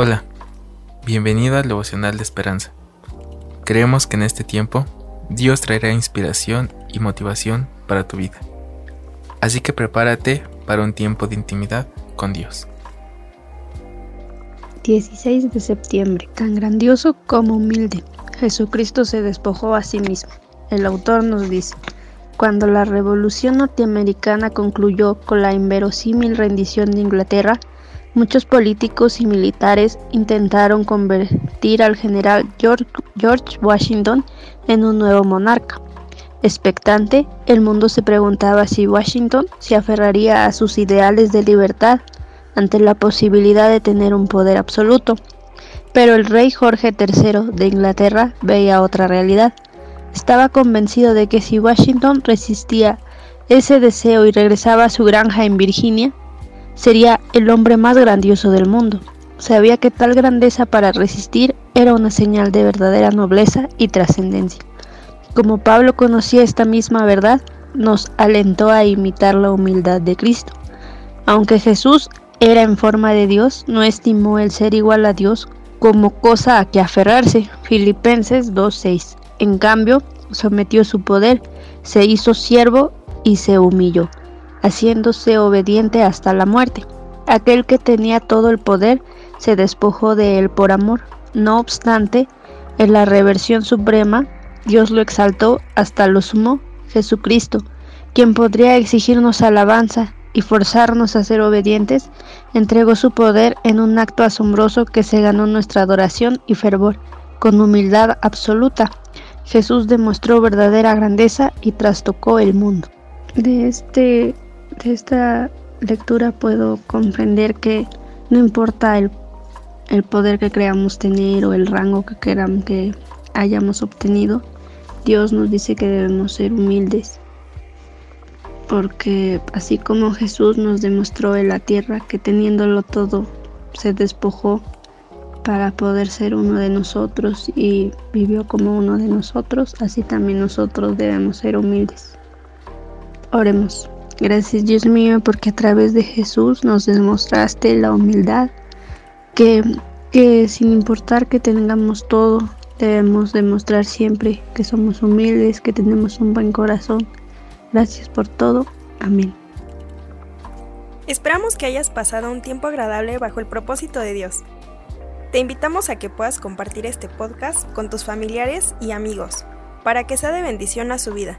Hola, bienvenido al devocional de esperanza. Creemos que en este tiempo Dios traerá inspiración y motivación para tu vida. Así que prepárate para un tiempo de intimidad con Dios. 16 de septiembre, tan grandioso como humilde. Jesucristo se despojó a sí mismo. El autor nos dice, cuando la Revolución norteamericana concluyó con la inverosímil rendición de Inglaterra, Muchos políticos y militares intentaron convertir al general George Washington en un nuevo monarca. Expectante, el mundo se preguntaba si Washington se aferraría a sus ideales de libertad ante la posibilidad de tener un poder absoluto. Pero el rey Jorge III de Inglaterra veía otra realidad. Estaba convencido de que si Washington resistía ese deseo y regresaba a su granja en Virginia, sería el hombre más grandioso del mundo. Sabía que tal grandeza para resistir era una señal de verdadera nobleza y trascendencia. Como Pablo conocía esta misma verdad, nos alentó a imitar la humildad de Cristo. Aunque Jesús era en forma de Dios, no estimó el ser igual a Dios como cosa a que aferrarse. Filipenses 2.6. En cambio, sometió su poder, se hizo siervo y se humilló haciéndose obediente hasta la muerte. Aquel que tenía todo el poder se despojó de él por amor. No obstante, en la reversión suprema, Dios lo exaltó hasta lo sumo Jesucristo, quien podría exigirnos alabanza y forzarnos a ser obedientes, entregó su poder en un acto asombroso que se ganó nuestra adoración y fervor, con humildad absoluta. Jesús demostró verdadera grandeza y trastocó el mundo. De este de esta lectura puedo comprender que no importa el, poder que creamos tener o el rango que queramos que hayamos obtenido, Dios nos dice que debemos ser humildes. Porque así como Jesús nos demostró en la tierra que teniéndolo todo se despojó para poder ser uno de nosotros y vivió como uno de nosotros, así también nosotros debemos ser humildes. Oremos. Gracias Dios mío porque a través de Jesús nos demostraste la humildad que, que sin importar que tengamos todo, debemos demostrar siempre que somos humildes, que tenemos un buen corazón. Gracias por todo. Amén. Esperamos que hayas pasado un tiempo agradable bajo el propósito de Dios. Te invitamos a que puedas compartir este podcast con tus familiares y amigos para que sea de bendición a su vida.